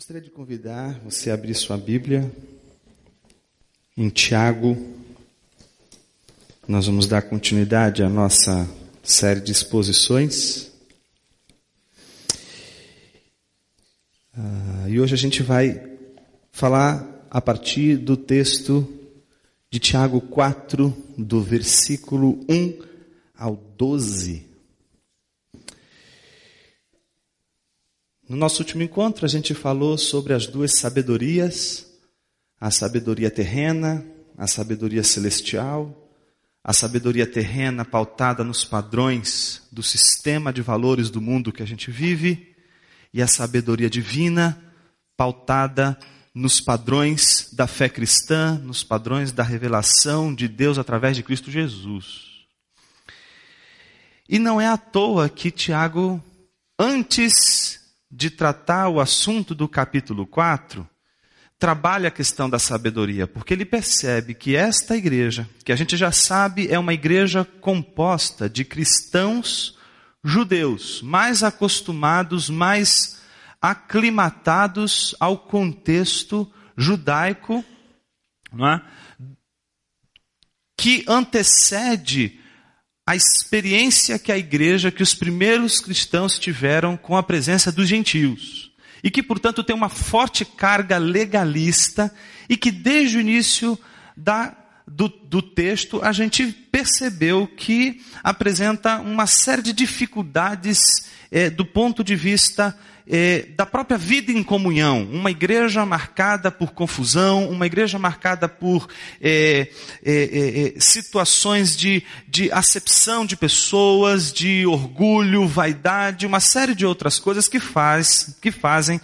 Gostaria de convidar você a abrir sua Bíblia em Tiago. Nós vamos dar continuidade à nossa série de exposições. Ah, e hoje a gente vai falar a partir do texto de Tiago 4, do versículo 1 ao 12. No nosso último encontro, a gente falou sobre as duas sabedorias: a sabedoria terrena, a sabedoria celestial, a sabedoria terrena pautada nos padrões do sistema de valores do mundo que a gente vive, e a sabedoria divina pautada nos padrões da fé cristã, nos padrões da revelação de Deus através de Cristo Jesus. E não é à toa que Tiago, antes de tratar o assunto do capítulo 4, trabalha a questão da sabedoria, porque ele percebe que esta igreja, que a gente já sabe é uma igreja composta de cristãos judeus, mais acostumados, mais aclimatados ao contexto judaico, não é? que antecede a experiência que a igreja, que os primeiros cristãos tiveram com a presença dos gentios. E que, portanto, tem uma forte carga legalista e que desde o início da, do, do texto a gente percebeu que apresenta uma série de dificuldades é, do ponto de vista é, da própria vida em comunhão. Uma igreja marcada por confusão, uma igreja marcada por é, é, situações de, de acepção de pessoas, de orgulho, vaidade, uma série de outras coisas que, faz, que fazem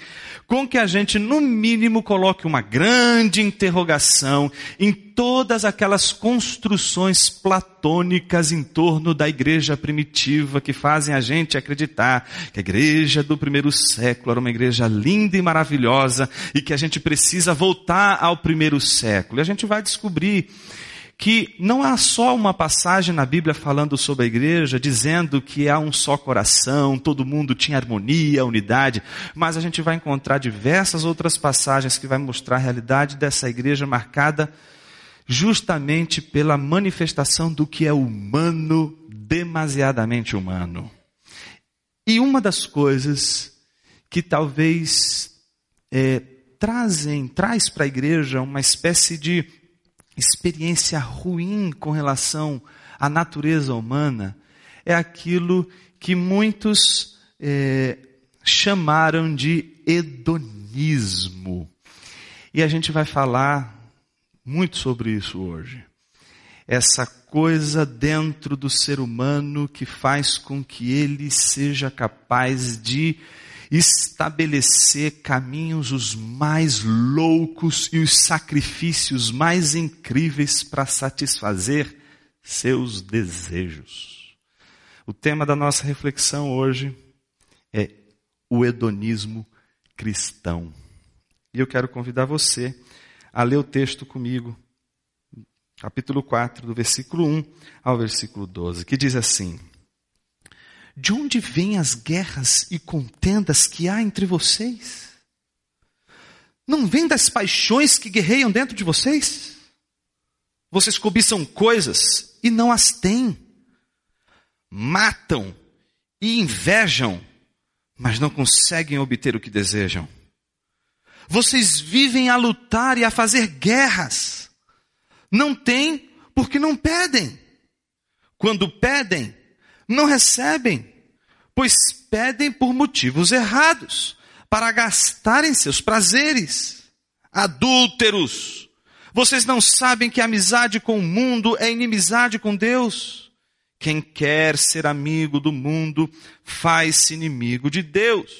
com que a gente, no mínimo, coloque uma grande interrogação em todas aquelas construções platônicas em torno da igreja primitiva que fazem a gente acreditar que a igreja do primeiro século era uma igreja linda e maravilhosa e que a gente precisa voltar ao primeiro século. E a gente vai descobrir que não há só uma passagem na Bíblia falando sobre a igreja, dizendo que há um só coração, todo mundo tinha harmonia, unidade, mas a gente vai encontrar diversas outras passagens que vai mostrar a realidade dessa igreja marcada justamente pela manifestação do que é humano, demasiadamente humano. E uma das coisas que talvez é, trazem, traz para a igreja uma espécie de experiência ruim com relação à natureza humana é aquilo que muitos é, chamaram de hedonismo. E a gente vai falar muito sobre isso hoje. Essa coisa dentro do ser humano que faz com que ele seja capaz de estabelecer caminhos os mais loucos e os sacrifícios mais incríveis para satisfazer seus desejos. O tema da nossa reflexão hoje é o hedonismo cristão. E eu quero convidar você a ler o texto comigo, capítulo 4, do versículo 1 ao versículo 12, que diz assim: de onde vêm as guerras e contendas que há entre vocês? Não vêm das paixões que guerreiam dentro de vocês? Vocês cobiçam coisas e não as têm. Matam e invejam, mas não conseguem obter o que desejam. Vocês vivem a lutar e a fazer guerras. Não têm porque não pedem. Quando pedem, não recebem, pois pedem por motivos errados, para gastarem seus prazeres. Adúlteros, vocês não sabem que amizade com o mundo é inimizade com Deus? Quem quer ser amigo do mundo faz-se inimigo de Deus.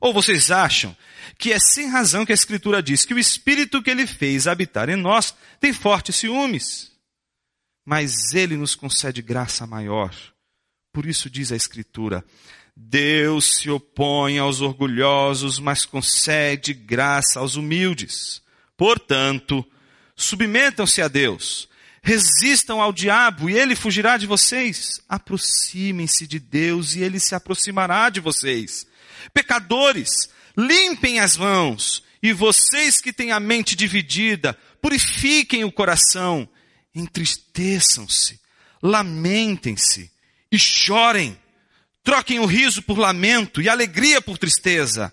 Ou vocês acham que é sem razão que a Escritura diz que o Espírito que Ele fez habitar em nós tem fortes ciúmes? Mas Ele nos concede graça maior por isso diz a Escritura: Deus se opõe aos orgulhosos, mas concede graça aos humildes. Portanto, submetam-se a Deus, resistam ao diabo e ele fugirá de vocês. Aproximem-se de Deus e ele se aproximará de vocês. Pecadores, limpem as mãos, e vocês que têm a mente dividida, purifiquem o coração, entristeçam-se, lamentem-se e chorem. Troquem o riso por lamento e alegria por tristeza.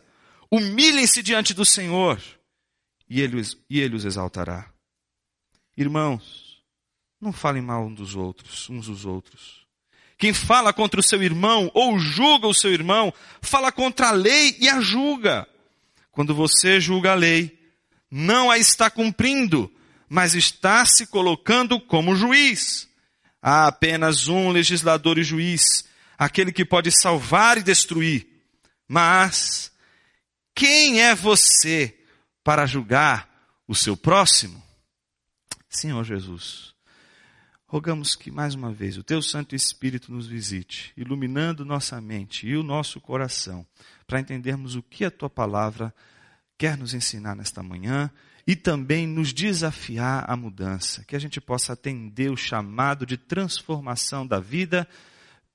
Humilhem-se diante do Senhor e ele, e ele os exaltará. Irmãos, não falem mal uns dos outros, uns dos outros. Quem fala contra o seu irmão ou julga o seu irmão, fala contra a lei e a julga. Quando você julga a lei, não a está cumprindo, mas está se colocando como juiz. Há apenas um legislador e juiz, aquele que pode salvar e destruir. Mas quem é você para julgar o seu próximo? Senhor Jesus, rogamos que mais uma vez o teu Santo Espírito nos visite, iluminando nossa mente e o nosso coração, para entendermos o que a tua palavra quer nos ensinar nesta manhã e também nos desafiar à mudança, que a gente possa atender o chamado de transformação da vida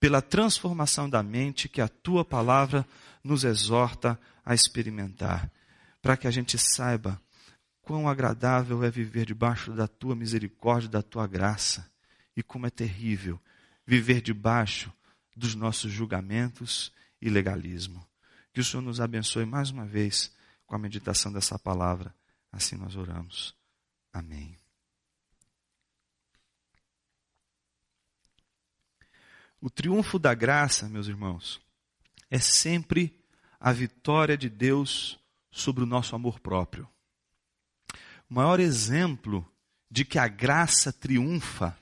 pela transformação da mente que a tua palavra nos exorta a experimentar, para que a gente saiba quão agradável é viver debaixo da tua misericórdia, da tua graça, e como é terrível viver debaixo dos nossos julgamentos e legalismo. Que o Senhor nos abençoe mais uma vez com a meditação dessa palavra. Assim nós oramos. Amém. O triunfo da graça, meus irmãos, é sempre a vitória de Deus sobre o nosso amor próprio. O maior exemplo de que a graça triunfa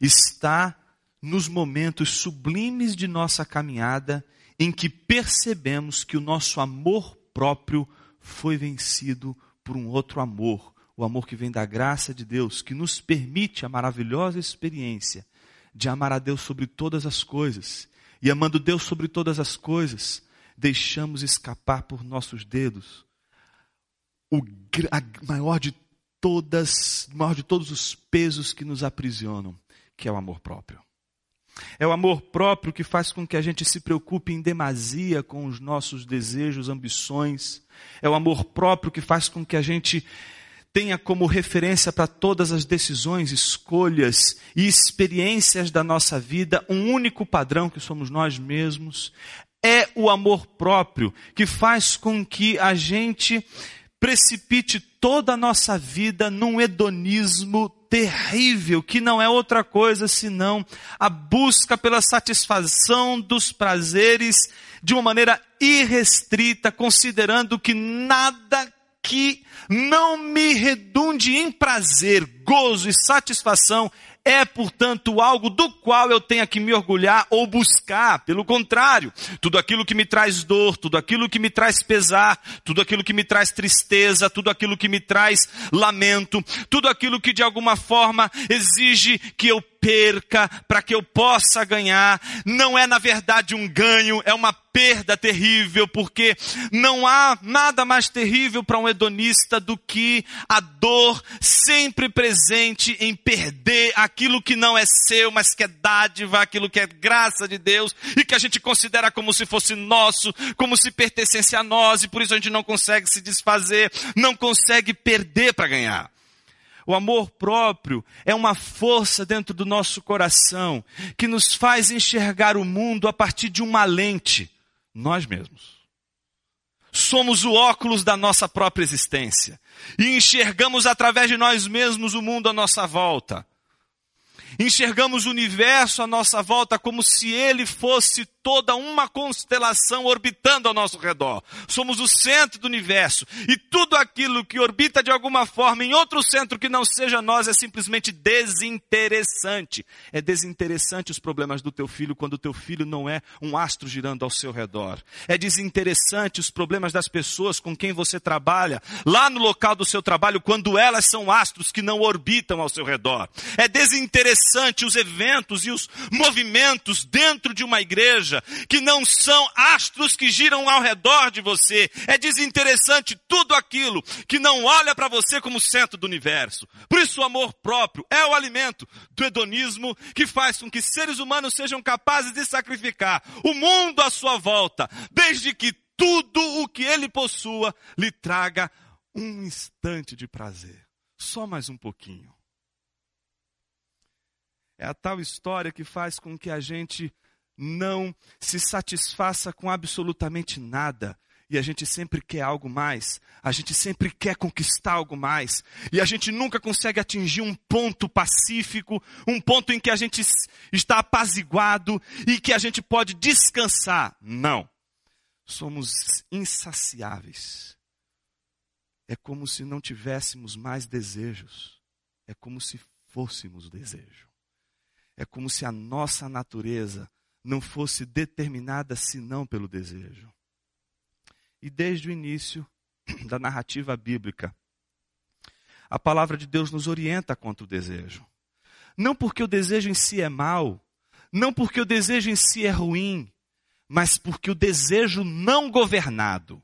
está nos momentos sublimes de nossa caminhada em que percebemos que o nosso amor próprio foi vencido por um outro amor, o amor que vem da graça de Deus, que nos permite a maravilhosa experiência de amar a Deus sobre todas as coisas. E amando Deus sobre todas as coisas, deixamos escapar por nossos dedos o maior de todas, maior de todos os pesos que nos aprisionam, que é o amor próprio. É o amor próprio que faz com que a gente se preocupe em demasia com os nossos desejos, ambições. É o amor próprio que faz com que a gente tenha como referência para todas as decisões, escolhas e experiências da nossa vida um único padrão que somos nós mesmos. É o amor próprio que faz com que a gente precipite toda a nossa vida num hedonismo terrível, que não é outra coisa senão a busca pela satisfação dos prazeres de uma maneira irrestrita, considerando que nada que não me redunde em prazer, gozo e satisfação é, portanto, algo do qual eu tenha que me orgulhar ou buscar. Pelo contrário, tudo aquilo que me traz dor, tudo aquilo que me traz pesar, tudo aquilo que me traz tristeza, tudo aquilo que me traz lamento, tudo aquilo que de alguma forma exige que eu perca para que eu possa ganhar. Não é na verdade um ganho, é uma perda terrível, porque não há nada mais terrível para um hedonista do que a dor sempre presente em perder aquilo que não é seu, mas que é dádiva, aquilo que é graça de Deus e que a gente considera como se fosse nosso, como se pertencesse a nós e por isso a gente não consegue se desfazer, não consegue perder para ganhar. O amor próprio é uma força dentro do nosso coração que nos faz enxergar o mundo a partir de uma lente, nós mesmos. Somos o óculos da nossa própria existência e enxergamos através de nós mesmos o mundo à nossa volta. Enxergamos o universo à nossa volta como se ele fosse toda uma constelação orbitando ao nosso redor. Somos o centro do universo. E tudo aquilo que orbita de alguma forma em outro centro que não seja nós é simplesmente desinteressante. É desinteressante os problemas do teu filho quando o teu filho não é um astro girando ao seu redor. É desinteressante os problemas das pessoas com quem você trabalha lá no local do seu trabalho quando elas são astros que não orbitam ao seu redor. É desinteressante os eventos e os movimentos dentro de uma igreja que não são astros que giram ao redor de você. É desinteressante tudo aquilo que não olha para você como centro do universo. Por isso o amor próprio é o alimento do hedonismo que faz com que seres humanos sejam capazes de sacrificar o mundo à sua volta, desde que tudo o que ele possua lhe traga um instante de prazer. Só mais um pouquinho. É a tal história que faz com que a gente não se satisfaça com absolutamente nada. E a gente sempre quer algo mais, a gente sempre quer conquistar algo mais, e a gente nunca consegue atingir um ponto pacífico, um ponto em que a gente está apaziguado e que a gente pode descansar. Não. Somos insaciáveis. É como se não tivéssemos mais desejos. É como se fôssemos desejo. É como se a nossa natureza não fosse determinada senão pelo desejo. E desde o início da narrativa bíblica, a palavra de Deus nos orienta contra o desejo. Não porque o desejo em si é mau, não porque o desejo em si é ruim, mas porque o desejo não governado,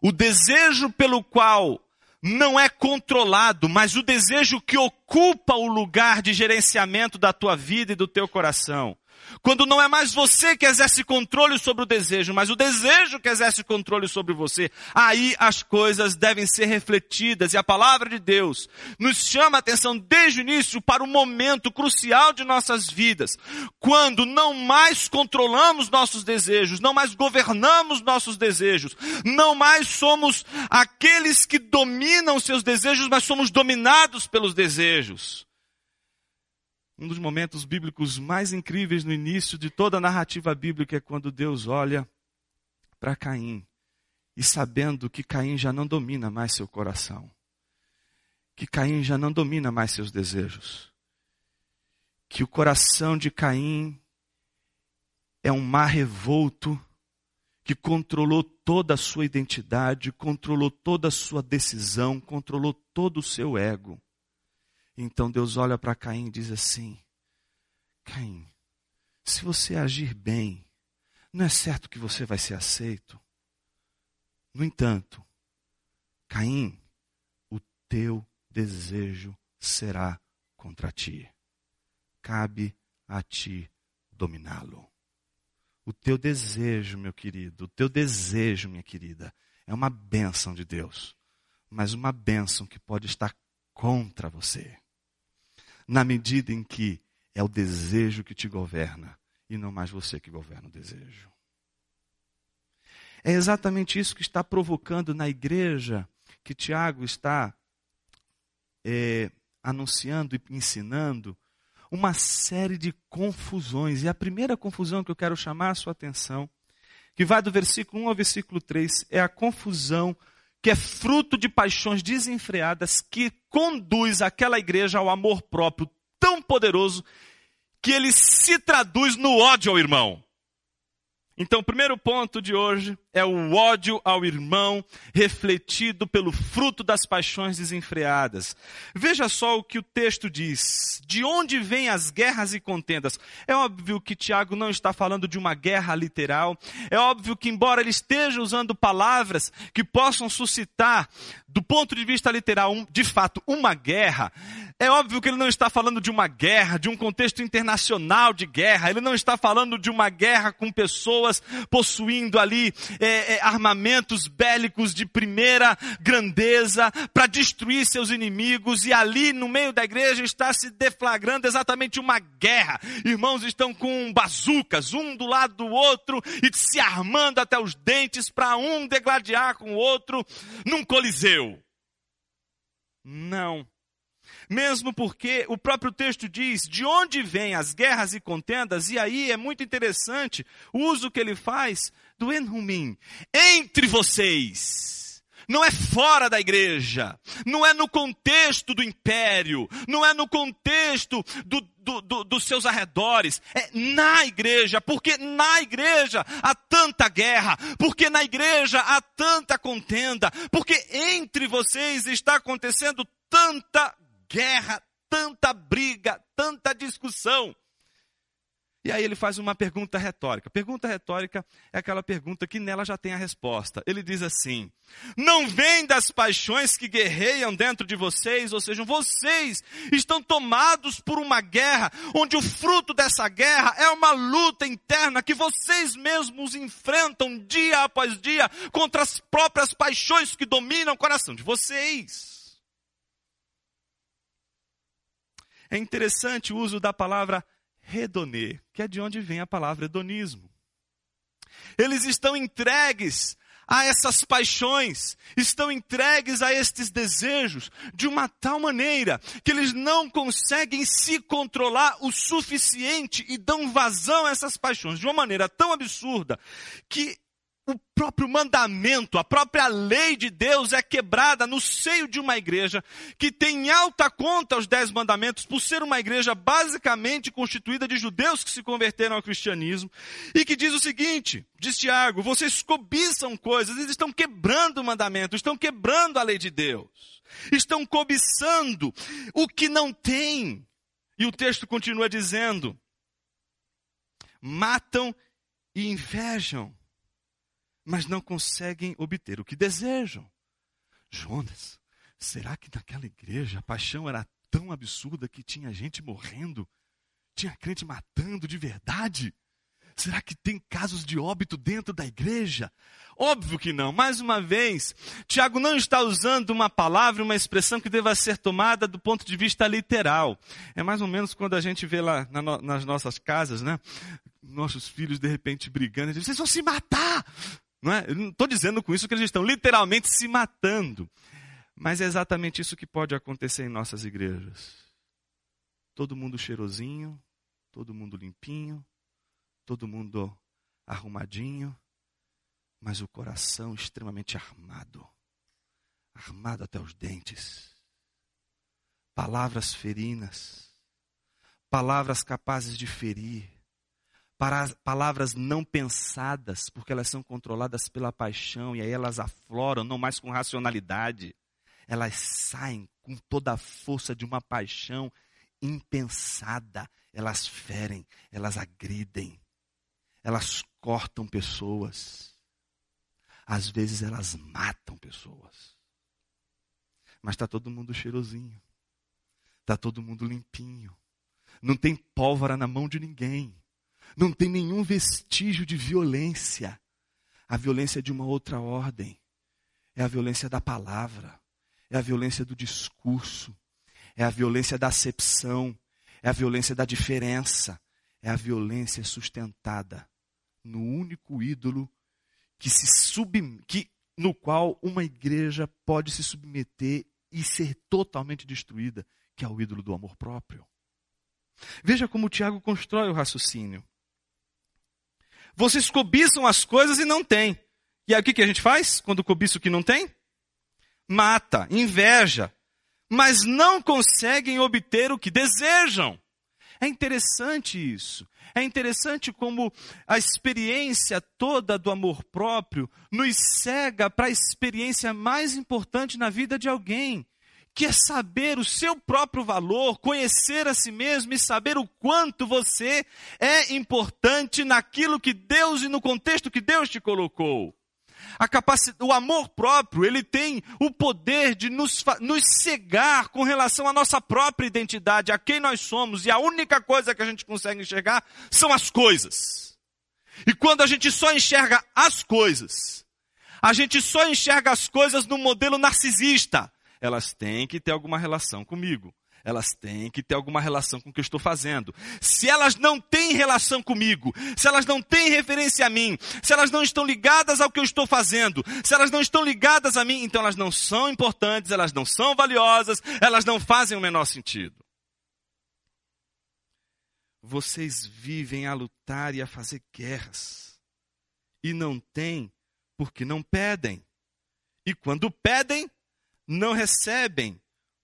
o desejo pelo qual não é controlado, mas o desejo que ocupa o lugar de gerenciamento da tua vida e do teu coração, quando não é mais você que exerce controle sobre o desejo, mas o desejo que exerce controle sobre você, aí as coisas devem ser refletidas. E a palavra de Deus nos chama a atenção desde o início para o momento crucial de nossas vidas, quando não mais controlamos nossos desejos, não mais governamos nossos desejos, não mais somos aqueles que dominam seus desejos, mas somos dominados pelos desejos um dos momentos bíblicos mais incríveis no início de toda a narrativa bíblica é quando Deus olha para Caim e sabendo que Caim já não domina mais seu coração, que Caim já não domina mais seus desejos, que o coração de Caim é um mar revolto que controlou toda a sua identidade, controlou toda a sua decisão, controlou todo o seu ego. Então Deus olha para Caim e diz assim: Caim, se você agir bem, não é certo que você vai ser aceito. No entanto, Caim, o teu desejo será contra ti. Cabe a ti dominá-lo. O teu desejo, meu querido, o teu desejo, minha querida, é uma bênção de Deus, mas uma bênção que pode estar contra você na medida em que é o desejo que te governa e não mais você que governa o desejo. É exatamente isso que está provocando na igreja que Tiago está é, anunciando e ensinando uma série de confusões. E a primeira confusão que eu quero chamar a sua atenção, que vai do versículo 1 ao versículo 3, é a confusão que é fruto de paixões desenfreadas, que conduz aquela igreja ao amor próprio tão poderoso que ele se traduz no ódio ao irmão. Então, o primeiro ponto de hoje é o ódio ao irmão refletido pelo fruto das paixões desenfreadas. Veja só o que o texto diz. De onde vêm as guerras e contendas? É óbvio que Tiago não está falando de uma guerra literal. É óbvio que, embora ele esteja usando palavras que possam suscitar, do ponto de vista literal, um, de fato, uma guerra, é óbvio que ele não está falando de uma guerra, de um contexto internacional de guerra. Ele não está falando de uma guerra com pessoas possuindo ali é, é, armamentos bélicos de primeira grandeza para destruir seus inimigos. E ali no meio da igreja está se deflagrando exatamente uma guerra. Irmãos estão com bazucas, um do lado do outro e se armando até os dentes para um degladiar com o outro num coliseu. Não mesmo porque o próprio texto diz de onde vêm as guerras e contendas, e aí é muito interessante o uso que ele faz do enhumim, entre vocês. Não é fora da igreja, não é no contexto do império, não é no contexto do, do, do, dos seus arredores, é na igreja, porque na igreja há tanta guerra, porque na igreja há tanta contenda, porque entre vocês está acontecendo tanta guerra, tanta briga, tanta discussão. E aí ele faz uma pergunta retórica. Pergunta retórica é aquela pergunta que nela já tem a resposta. Ele diz assim: Não vem das paixões que guerreiam dentro de vocês, ou seja, vocês estão tomados por uma guerra, onde o fruto dessa guerra é uma luta interna que vocês mesmos enfrentam dia após dia contra as próprias paixões que dominam o coração de vocês. É interessante o uso da palavra redonê, que é de onde vem a palavra hedonismo. Eles estão entregues a essas paixões, estão entregues a estes desejos de uma tal maneira que eles não conseguem se controlar o suficiente e dão vazão a essas paixões de uma maneira tão absurda que o próprio mandamento, a própria lei de Deus é quebrada no seio de uma igreja que tem alta conta os dez mandamentos por ser uma igreja basicamente constituída de judeus que se converteram ao cristianismo e que diz o seguinte, diz Tiago, vocês cobiçam coisas, eles estão quebrando o mandamento, estão quebrando a lei de Deus, estão cobiçando o que não tem. E o texto continua dizendo, matam e invejam mas não conseguem obter o que desejam. Jonas, será que naquela igreja a paixão era tão absurda que tinha gente morrendo? Tinha crente matando de verdade? Será que tem casos de óbito dentro da igreja? Óbvio que não. Mais uma vez, Tiago não está usando uma palavra, uma expressão que deva ser tomada do ponto de vista literal. É mais ou menos quando a gente vê lá nas nossas casas, né? Nossos filhos de repente brigando, vocês vão se matar! Não é? Estou dizendo com isso que eles estão literalmente se matando. Mas é exatamente isso que pode acontecer em nossas igrejas. Todo mundo cheirosinho, todo mundo limpinho, todo mundo arrumadinho, mas o coração extremamente armado armado até os dentes. Palavras ferinas, palavras capazes de ferir, para palavras não pensadas, porque elas são controladas pela paixão e aí elas afloram, não mais com racionalidade. Elas saem com toda a força de uma paixão impensada. Elas ferem, elas agridem, elas cortam pessoas. Às vezes elas matam pessoas. Mas está todo mundo cheirosinho. Está todo mundo limpinho. Não tem pólvora na mão de ninguém não tem nenhum vestígio de violência. A violência é de uma outra ordem. É a violência da palavra, é a violência do discurso, é a violência da acepção, é a violência da diferença, é a violência sustentada no único ídolo que se sub, que, no qual uma igreja pode se submeter e ser totalmente destruída, que é o ídolo do amor próprio. Veja como Tiago constrói o raciocínio. Vocês cobiçam as coisas e não têm. E aí o que, que a gente faz quando cobiça o que não tem? Mata, inveja, mas não conseguem obter o que desejam. É interessante isso. É interessante como a experiência toda do amor próprio nos cega para a experiência mais importante na vida de alguém, que é saber o seu próprio valor, conhecer a si mesmo e saber o quanto você é importante naquilo que Deus e no contexto que Deus te colocou. O amor próprio, ele tem o poder de nos, nos cegar com relação à nossa própria identidade, a quem nós somos, e a única coisa que a gente consegue enxergar são as coisas. E quando a gente só enxerga as coisas, a gente só enxerga as coisas no modelo narcisista elas têm que ter alguma relação comigo. Elas têm que ter alguma relação com o que eu estou fazendo. Se elas não têm relação comigo, se elas não têm referência a mim, se elas não estão ligadas ao que eu estou fazendo, se elas não estão ligadas a mim, então elas não são importantes, elas não são valiosas, elas não fazem o menor sentido. Vocês vivem a lutar e a fazer guerras. E não têm porque não pedem. E quando pedem, não recebem,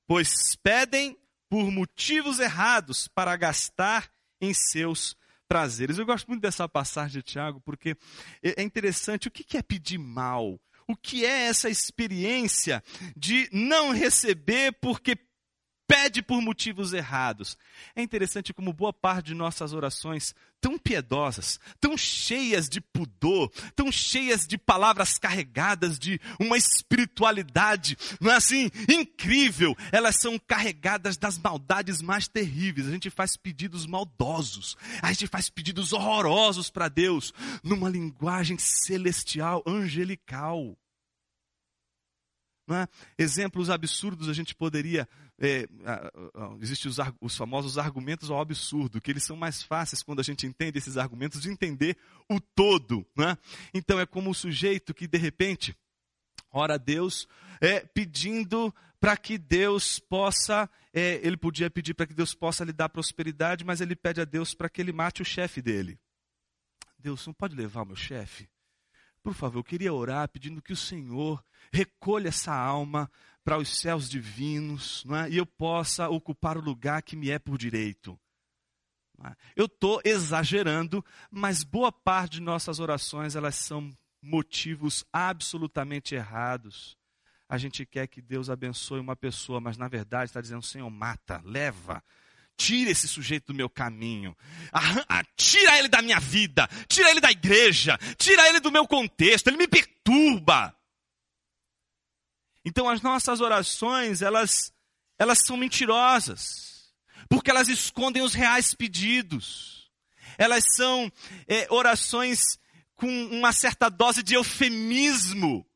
pois pedem por motivos errados para gastar em seus prazeres. Eu gosto muito dessa passagem de Tiago, porque é interessante o que é pedir mal. O que é essa experiência de não receber porque pede por motivos errados. É interessante como boa parte de nossas orações, tão piedosas, tão cheias de pudor, tão cheias de palavras carregadas de uma espiritualidade, não é assim? Incrível! Elas são carregadas das maldades mais terríveis. A gente faz pedidos maldosos, a gente faz pedidos horrorosos para Deus, numa linguagem celestial, angelical. É? Exemplos absurdos a gente poderia. É, Existem os, os, famosos argumentos ao absurdo, que eles são mais fáceis quando a gente entende esses argumentos de entender o todo. É? Então é como o sujeito que de repente ora a Deus é, pedindo para que Deus possa. É, ele podia pedir para que Deus possa lhe dar prosperidade, mas ele pede a Deus para que ele mate o chefe dele. Deus, não pode levar o meu chefe? Por favor, eu queria orar pedindo que o Senhor recolha essa alma para os céus divinos é? e eu possa ocupar o lugar que me é por direito. É? Eu estou exagerando, mas boa parte de nossas orações elas são motivos absolutamente errados. A gente quer que Deus abençoe uma pessoa, mas na verdade está dizendo: Senhor, mata, leva, tira esse sujeito do meu caminho, tira ele da minha vida, tira ele da igreja, tira ele do meu contexto, ele me perturba. Então as nossas orações, elas, elas são mentirosas, porque elas escondem os reais pedidos. Elas são é, orações com uma certa dose de eufemismo.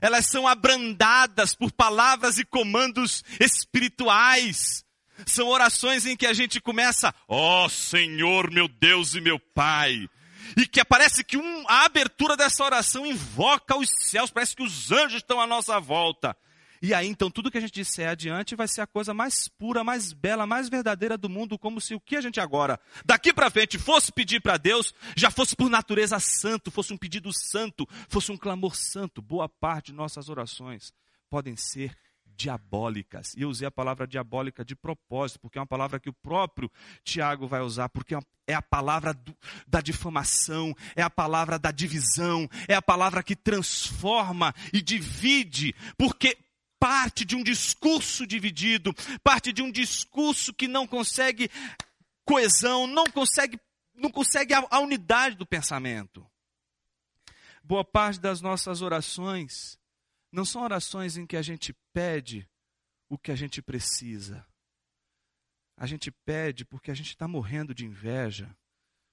Elas são abrandadas por palavras e comandos espirituais são orações em que a gente começa, ó oh, Senhor, meu Deus e meu Pai. E que parece que um, a abertura dessa oração invoca os céus, parece que os anjos estão à nossa volta. E aí, então, tudo que a gente disser adiante vai ser a coisa mais pura, mais bela, mais verdadeira do mundo, como se o que a gente agora, daqui para frente, fosse pedir para Deus, já fosse por natureza santo, fosse um pedido santo, fosse um clamor santo. Boa parte de nossas orações podem ser diabólicas. E eu usei a palavra diabólica de propósito, porque é uma palavra que o próprio Tiago vai usar, porque é a palavra do, da difamação, é a palavra da divisão, é a palavra que transforma e divide, porque parte de um discurso dividido, parte de um discurso que não consegue coesão, não consegue, não consegue a, a unidade do pensamento. Boa parte das nossas orações não são orações em que a gente pede o que a gente precisa. A gente pede porque a gente está morrendo de inveja,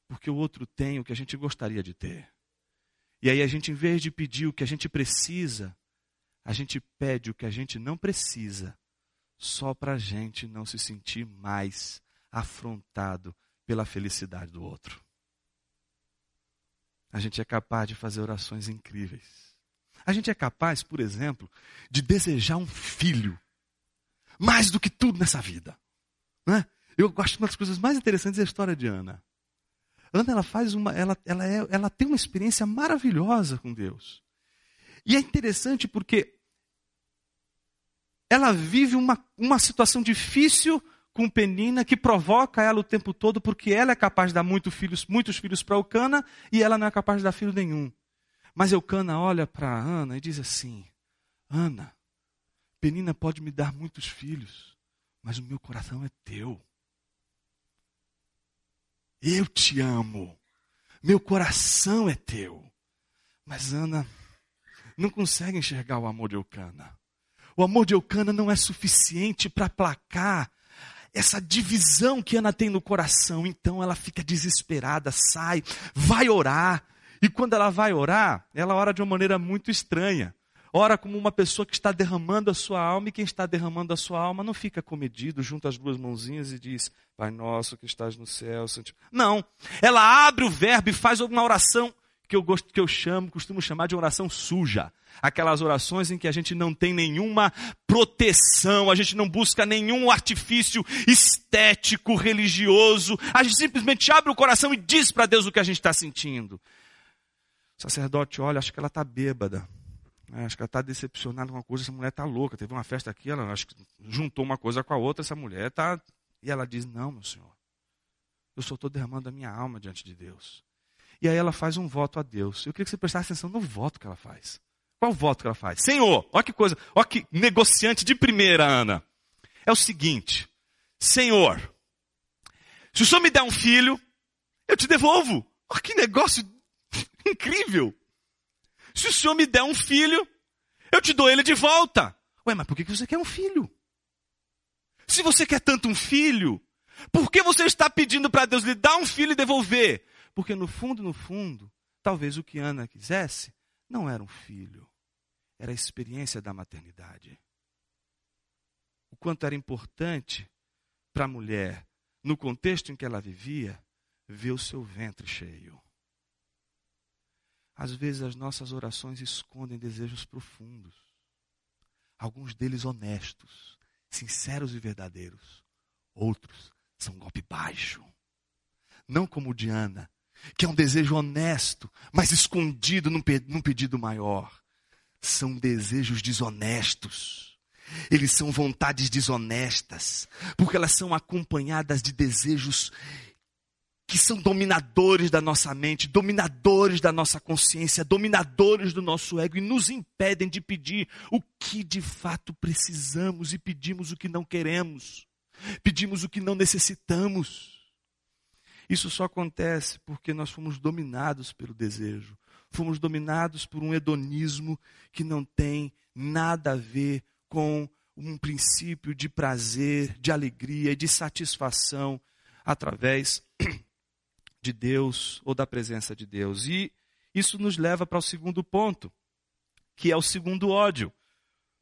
porque o outro tem o que a gente gostaria de ter. E aí a gente, em vez de pedir o que a gente precisa, a gente pede o que a gente não precisa, só para a gente não se sentir mais afrontado pela felicidade do outro. A gente é capaz de fazer orações incríveis a gente é capaz, por exemplo, de desejar um filho mais do que tudo nessa vida. Né? Eu gosto de uma das coisas mais interessantes é a história de Ana. Ana ela faz uma, ela, ela, é, ela tem uma experiência maravilhosa com Deus. E é interessante porque ela vive uma, uma situação difícil com Penina que provoca ela o tempo todo, porque ela é capaz de dar muito filhos, muitos filhos para Cana e ela não é capaz de dar filho nenhum. Mas Eucana olha para Ana e diz assim: Ana, Penina pode me dar muitos filhos, mas o meu coração é teu. Eu te amo. Meu coração é teu. Mas Ana não consegue enxergar o amor de Eucana. O amor de Eucana não é suficiente para aplacar essa divisão que Ana tem no coração. Então ela fica desesperada, sai, vai orar. E quando ela vai orar, ela ora de uma maneira muito estranha. Ora como uma pessoa que está derramando a sua alma, e quem está derramando a sua alma não fica comedido, junta as duas mãozinhas e diz: Pai nosso que estás no céu. Não. Ela abre o verbo e faz uma oração que eu gosto, que eu chamo, costumo chamar de oração suja. Aquelas orações em que a gente não tem nenhuma proteção, a gente não busca nenhum artifício estético, religioso. A gente simplesmente abre o coração e diz para Deus o que a gente está sentindo. O sacerdote olha, acho que ela está bêbada. É, acho que ela está decepcionada com uma coisa, essa mulher está louca. Teve uma festa aqui, ela acho que juntou uma coisa com a outra, essa mulher está. E ela diz: Não, meu senhor, eu só estou derramando a minha alma diante de Deus. E aí ela faz um voto a Deus. Eu queria que você prestasse atenção no voto que ela faz. Qual voto que ela faz? Senhor, olha que coisa, olha que negociante de primeira, Ana. é o seguinte: Senhor, se o Senhor me der um filho, eu te devolvo. Oh, que negócio incrível! Se o Senhor me der um filho, eu te dou ele de volta. Ué, mas por que você quer um filho? Se você quer tanto um filho, por que você está pedindo para Deus lhe dar um filho e devolver? Porque no fundo, no fundo, talvez o que Ana quisesse não era um filho, era a experiência da maternidade. O quanto era importante para a mulher, no contexto em que ela vivia, ver o seu ventre cheio. Às vezes as nossas orações escondem desejos profundos, alguns deles honestos, sinceros e verdadeiros. Outros são um golpe baixo. Não como o de Ana, que é um desejo honesto, mas escondido num, num pedido maior. São desejos desonestos. Eles são vontades desonestas, porque elas são acompanhadas de desejos que são dominadores da nossa mente, dominadores da nossa consciência, dominadores do nosso ego e nos impedem de pedir o que de fato precisamos e pedimos o que não queremos, pedimos o que não necessitamos. Isso só acontece porque nós fomos dominados pelo desejo, fomos dominados por um hedonismo que não tem nada a ver com um princípio de prazer, de alegria e de satisfação através de Deus ou da presença de Deus. E isso nos leva para o segundo ponto, que é o segundo ódio.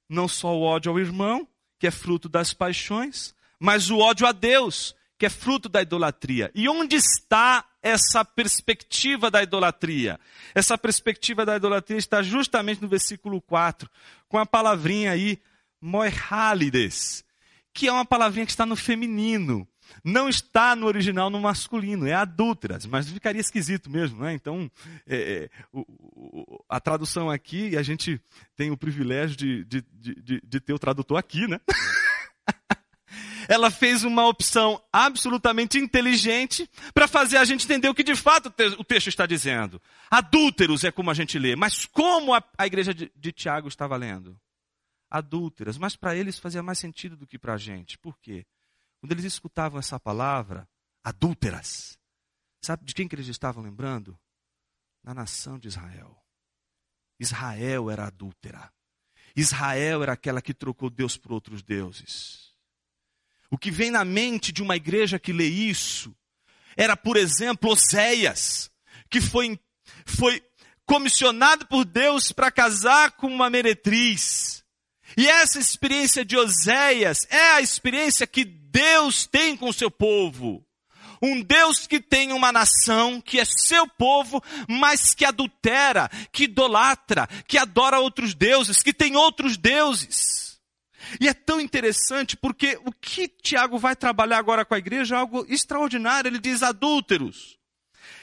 Não só o ódio ao irmão, que é fruto das paixões, mas o ódio a Deus, que é fruto da idolatria. E onde está essa perspectiva da idolatria? Essa perspectiva da idolatria está justamente no versículo 4, com a palavrinha aí, moerhalides, que é uma palavrinha que está no feminino. Não está no original no masculino, é adúlteras, mas ficaria esquisito mesmo, né? Então, é, é, o, o, a tradução aqui, a gente tem o privilégio de, de, de, de ter o tradutor aqui, né? Ela fez uma opção absolutamente inteligente para fazer a gente entender o que de fato o texto está dizendo. Adúlteros é como a gente lê, mas como a, a igreja de, de Tiago estava lendo? Adúlteras, mas para eles fazia mais sentido do que para a gente. Por quê? Quando eles escutavam essa palavra, adúlteras, sabe de quem que eles estavam lembrando? Na nação de Israel. Israel era adúltera. Israel era aquela que trocou Deus por outros deuses. O que vem na mente de uma igreja que lê isso era, por exemplo, Oséias, que foi, foi comissionado por Deus para casar com uma meretriz. E essa experiência de Oséias é a experiência que Deus tem com o seu povo. Um Deus que tem uma nação, que é seu povo, mas que adultera, que idolatra, que adora outros deuses, que tem outros deuses. E é tão interessante porque o que Tiago vai trabalhar agora com a igreja é algo extraordinário. Ele diz adúlteros.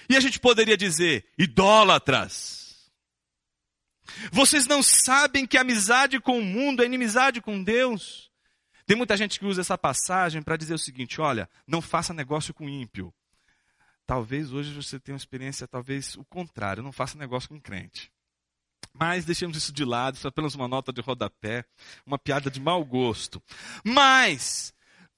E a gente poderia dizer idólatras vocês não sabem que amizade com o mundo é inimizade com Deus? Tem muita gente que usa essa passagem para dizer o seguinte: olha, não faça negócio com ímpio. Talvez hoje você tenha uma experiência, talvez o contrário, não faça negócio com crente. Mas deixemos isso de lado, isso é apenas uma nota de rodapé, uma piada de mau gosto. Mas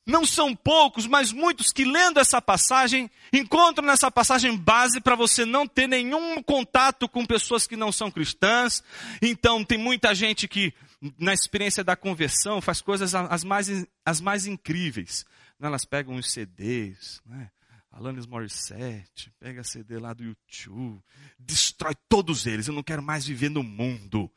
não são poucos, mas muitos que lendo essa passagem, encontram nessa passagem base para você não ter nenhum contato com pessoas que não são cristãs. Então, tem muita gente que, na experiência da conversão, faz coisas as mais, as mais incríveis. Elas pegam os CDs, né? Alanis Morissette, pega CD lá do YouTube, destrói todos eles. Eu não quero mais viver no mundo.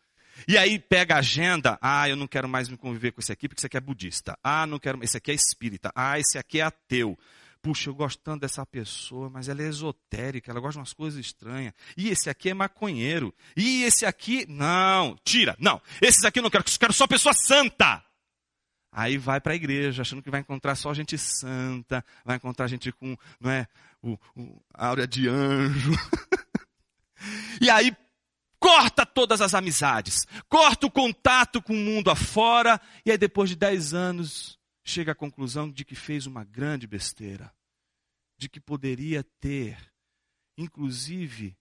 E aí pega a agenda, ah, eu não quero mais me conviver com esse aqui porque esse aqui é budista. Ah, não quero, esse aqui é espírita. Ah, esse aqui é ateu. Puxa, eu gosto tanto dessa pessoa, mas ela é esotérica, ela gosta de umas coisas estranhas. E esse aqui é maconheiro. E esse aqui, não, tira, não. Esses aqui eu não quero, eu quero só pessoa santa. Aí vai para a igreja, achando que vai encontrar só gente santa, vai encontrar gente com, não é, o, o áurea de anjo. e aí corta todas as amizades, corta o contato com o mundo afora, e aí depois de dez anos chega à conclusão de que fez uma grande besteira, de que poderia ter, inclusive,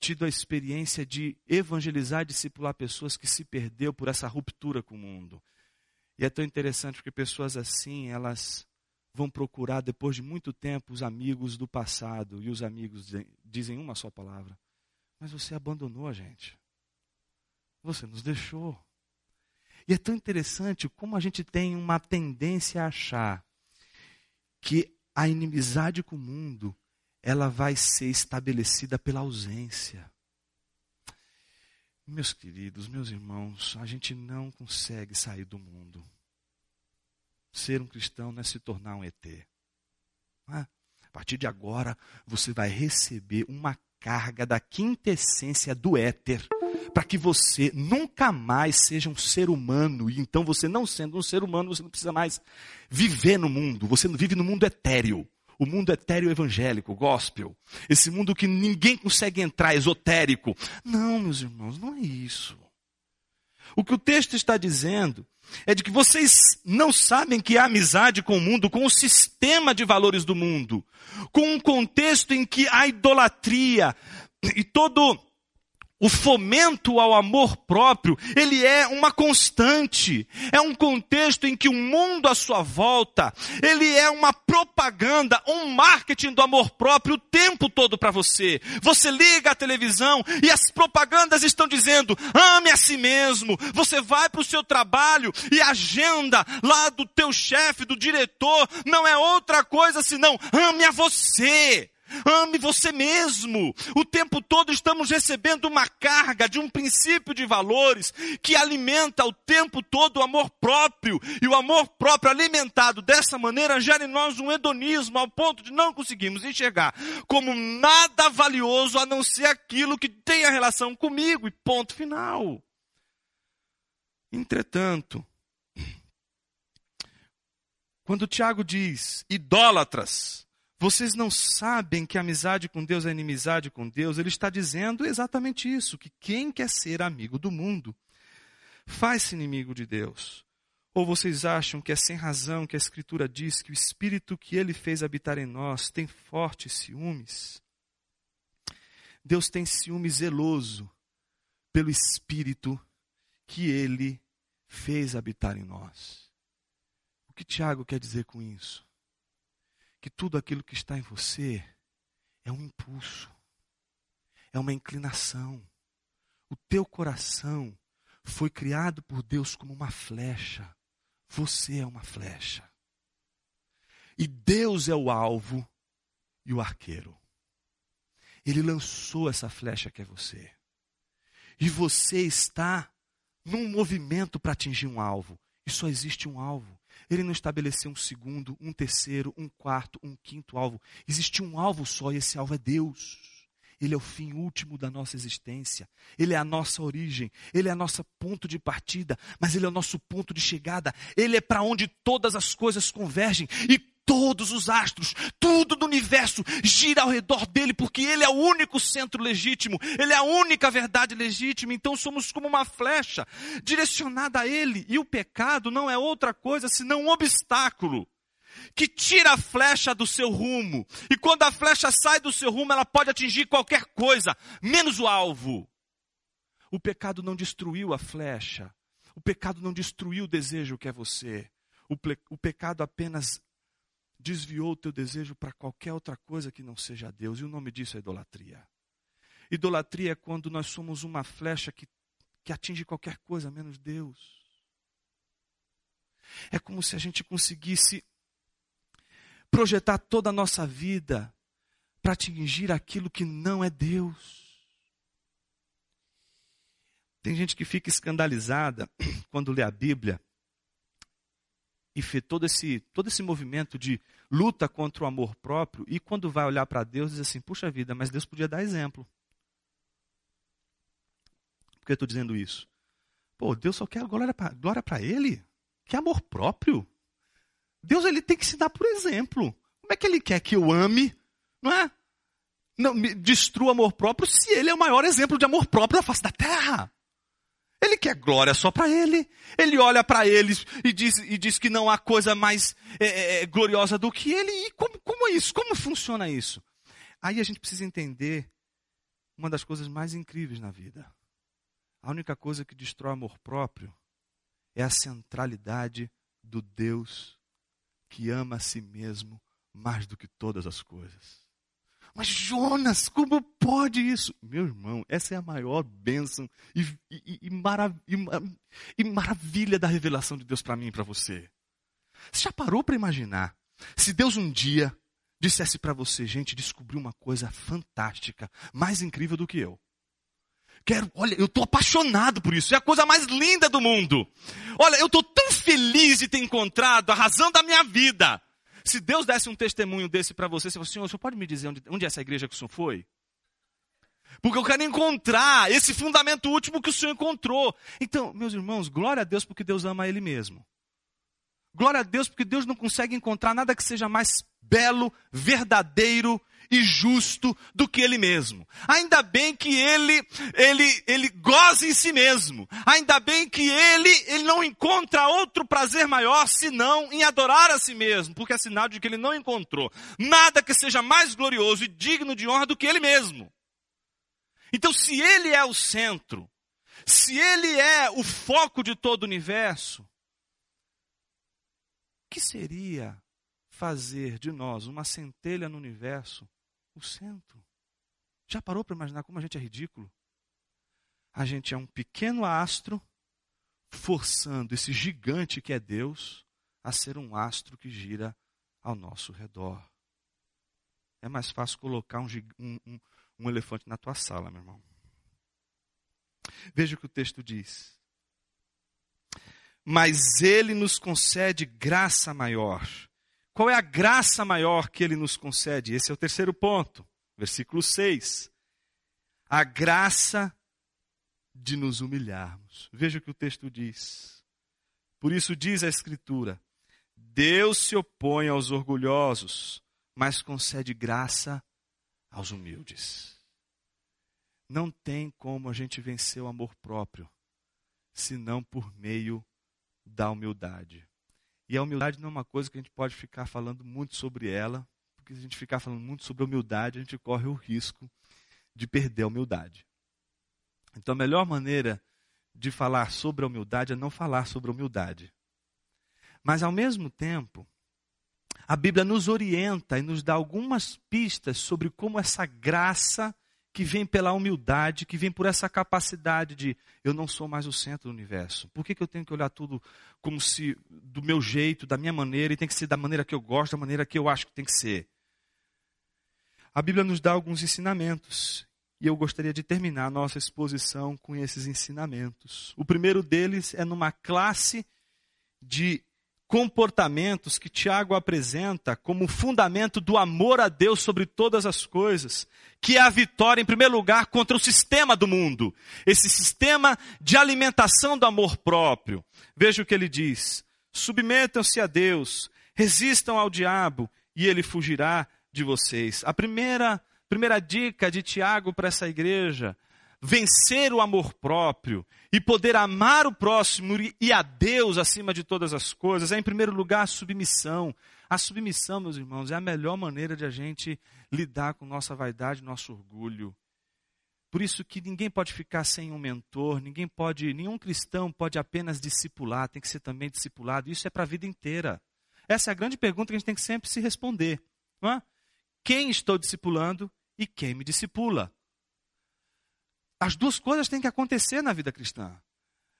tido a experiência de evangelizar e discipular pessoas que se perdeu por essa ruptura com o mundo. E é tão interessante porque pessoas assim, elas vão procurar depois de muito tempo os amigos do passado. E os amigos dizem uma só palavra: Mas você abandonou a gente. Você nos deixou. E é tão interessante como a gente tem uma tendência a achar que a inimizade com o mundo ela vai ser estabelecida pela ausência. Meus queridos, meus irmãos, a gente não consegue sair do mundo. Ser um cristão não é se tornar um ET. É? A partir de agora, você vai receber uma carga da quintessência do éter, para que você nunca mais seja um ser humano. E então, você não sendo um ser humano, você não precisa mais viver no mundo. Você vive no mundo etéreo o mundo etéreo evangélico, gospel, esse mundo que ninguém consegue entrar, esotérico. Não, meus irmãos, não é isso. O que o texto está dizendo é de que vocês não sabem que há amizade com o mundo, com o sistema de valores do mundo, com um contexto em que a idolatria e todo o fomento ao amor próprio, ele é uma constante. É um contexto em que o mundo à sua volta, ele é uma propaganda, um marketing do amor próprio o tempo todo para você. Você liga a televisão e as propagandas estão dizendo: ame a si mesmo. Você vai para o seu trabalho e a agenda lá do teu chefe, do diretor, não é outra coisa senão ame a você. Ame você mesmo. O tempo todo estamos recebendo uma carga de um princípio de valores que alimenta o tempo todo o amor próprio. E o amor próprio alimentado dessa maneira gera em nós um hedonismo ao ponto de não conseguirmos enxergar como nada valioso a não ser aquilo que tem a relação comigo e ponto final. Entretanto, quando Tiago diz idólatras, vocês não sabem que amizade com Deus é inimizade com Deus? Ele está dizendo exatamente isso: que quem quer ser amigo do mundo faz-se inimigo de Deus. Ou vocês acham que é sem razão que a Escritura diz que o Espírito que ele fez habitar em nós tem fortes ciúmes? Deus tem ciúme zeloso pelo Espírito que ele fez habitar em nós. O que Tiago quer dizer com isso? Que tudo aquilo que está em você é um impulso, é uma inclinação. O teu coração foi criado por Deus como uma flecha. Você é uma flecha. E Deus é o alvo e o arqueiro. Ele lançou essa flecha que é você. E você está num movimento para atingir um alvo. E só existe um alvo. Ele não estabeleceu um segundo, um terceiro, um quarto, um quinto alvo. Existe um alvo só e esse alvo é Deus. Ele é o fim último da nossa existência. Ele é a nossa origem. Ele é o nosso ponto de partida, mas ele é o nosso ponto de chegada. Ele é para onde todas as coisas convergem. E todos os astros, tudo do universo gira ao redor dele, porque ele é o único centro legítimo, ele é a única verdade legítima, então somos como uma flecha direcionada a ele, e o pecado não é outra coisa senão um obstáculo que tira a flecha do seu rumo, e quando a flecha sai do seu rumo, ela pode atingir qualquer coisa, menos o alvo. O pecado não destruiu a flecha, o pecado não destruiu o desejo que é você. O, o, pecado apenas desviou o teu desejo para qualquer outra coisa que não seja Deus. E o nome disso é idolatria. Idolatria é quando nós somos uma flecha que, que atinge qualquer coisa menos Deus. É como se a gente conseguisse projetar toda a nossa vida para atingir aquilo que não é Deus. Tem gente que fica escandalizada quando lê a Bíblia fez todo esse, todo esse movimento de luta contra o amor próprio, e quando vai olhar para Deus, diz assim: puxa vida, mas Deus podia dar exemplo. Por que eu estou dizendo isso? Pô, Deus só quer glória para Ele? Que amor próprio? Deus ele tem que se dar por exemplo. Como é que Ele quer que eu ame, não é? Não, me destrua amor próprio se Ele é o maior exemplo de amor próprio da face da terra. Ele quer glória só para ele. Ele olha para eles e diz, e diz que não há coisa mais é, é, é, gloriosa do que ele. E como, como é isso? Como funciona isso? Aí a gente precisa entender uma das coisas mais incríveis na vida. A única coisa que destrói amor próprio é a centralidade do Deus que ama a si mesmo mais do que todas as coisas. Mas Jonas, como pode isso? Meu irmão, essa é a maior bênção e, e, e, marav e maravilha da revelação de Deus para mim e para você. Você já parou para imaginar se Deus um dia dissesse para você, gente, descobriu uma coisa fantástica, mais incrível do que eu. Quero, olha, eu estou apaixonado por isso. É a coisa mais linda do mundo. Olha, eu estou tão feliz de ter encontrado a razão da minha vida. Se Deus desse um testemunho desse para você, você fala, Senhor, o senhor pode me dizer onde, onde é essa igreja que o senhor foi? Porque eu quero encontrar esse fundamento último que o Senhor encontrou. Então, meus irmãos, glória a Deus porque Deus ama Ele mesmo. Glória a Deus porque Deus não consegue encontrar nada que seja mais belo, verdadeiro e justo do que ele mesmo. Ainda bem que ele, ele, ele goza em si mesmo. Ainda bem que ele, ele não encontra outro prazer maior senão em adorar a si mesmo, porque é sinal de que ele não encontrou nada que seja mais glorioso e digno de honra do que ele mesmo. Então, se ele é o centro, se ele é o foco de todo o universo, que seria fazer de nós uma centelha no universo o centro. Já parou para imaginar como a gente é ridículo? A gente é um pequeno astro forçando esse gigante que é Deus a ser um astro que gira ao nosso redor. É mais fácil colocar um, um, um, um elefante na tua sala, meu irmão. Veja o que o texto diz. Mas ele nos concede graça maior qual é a graça maior que ele nos concede? Esse é o terceiro ponto, versículo 6. A graça de nos humilharmos. Veja o que o texto diz. Por isso diz a Escritura: Deus se opõe aos orgulhosos, mas concede graça aos humildes. Não tem como a gente vencer o amor próprio, senão por meio da humildade. E a humildade não é uma coisa que a gente pode ficar falando muito sobre ela, porque se a gente ficar falando muito sobre humildade, a gente corre o risco de perder a humildade. Então a melhor maneira de falar sobre a humildade é não falar sobre a humildade. Mas ao mesmo tempo, a Bíblia nos orienta e nos dá algumas pistas sobre como essa graça que vem pela humildade, que vem por essa capacidade de eu não sou mais o centro do universo. Por que, que eu tenho que olhar tudo como se do meu jeito, da minha maneira, e tem que ser da maneira que eu gosto, da maneira que eu acho que tem que ser? A Bíblia nos dá alguns ensinamentos. E eu gostaria de terminar a nossa exposição com esses ensinamentos. O primeiro deles é numa classe de comportamentos que Tiago apresenta como fundamento do amor a Deus sobre todas as coisas, que é a vitória, em primeiro lugar, contra o sistema do mundo, esse sistema de alimentação do amor próprio. Veja o que ele diz: submetam-se a Deus, resistam ao diabo e ele fugirá de vocês. A primeira, primeira dica de Tiago para essa igreja vencer o amor próprio e poder amar o próximo e a Deus acima de todas as coisas, é em primeiro lugar a submissão. A submissão, meus irmãos, é a melhor maneira de a gente lidar com nossa vaidade, nosso orgulho. Por isso que ninguém pode ficar sem um mentor, ninguém pode, nenhum cristão pode apenas discipular, tem que ser também discipulado. Isso é para a vida inteira. Essa é a grande pergunta que a gente tem que sempre se responder. É? Quem estou discipulando e quem me discipula? As duas coisas têm que acontecer na vida cristã.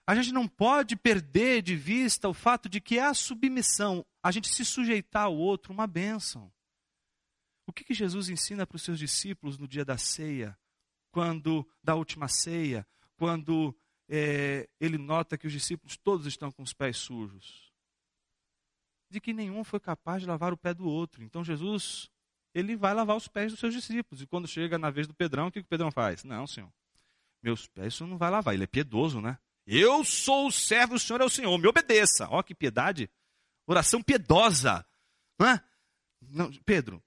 A gente não pode perder de vista o fato de que a submissão, a gente se sujeitar ao outro, uma bênção. O que, que Jesus ensina para os seus discípulos no dia da ceia, quando da última ceia, quando é, ele nota que os discípulos todos estão com os pés sujos? De que nenhum foi capaz de lavar o pé do outro. Então Jesus, ele vai lavar os pés dos seus discípulos. E quando chega na vez do Pedrão, o que, que o Pedrão faz? Não, Senhor, meus pés o senhor não vai lavar. Ele é piedoso, né? Eu sou o servo, o senhor é o senhor, me obedeça. Ó, que piedade. Oração piedosa. Não é? Não, Pedro,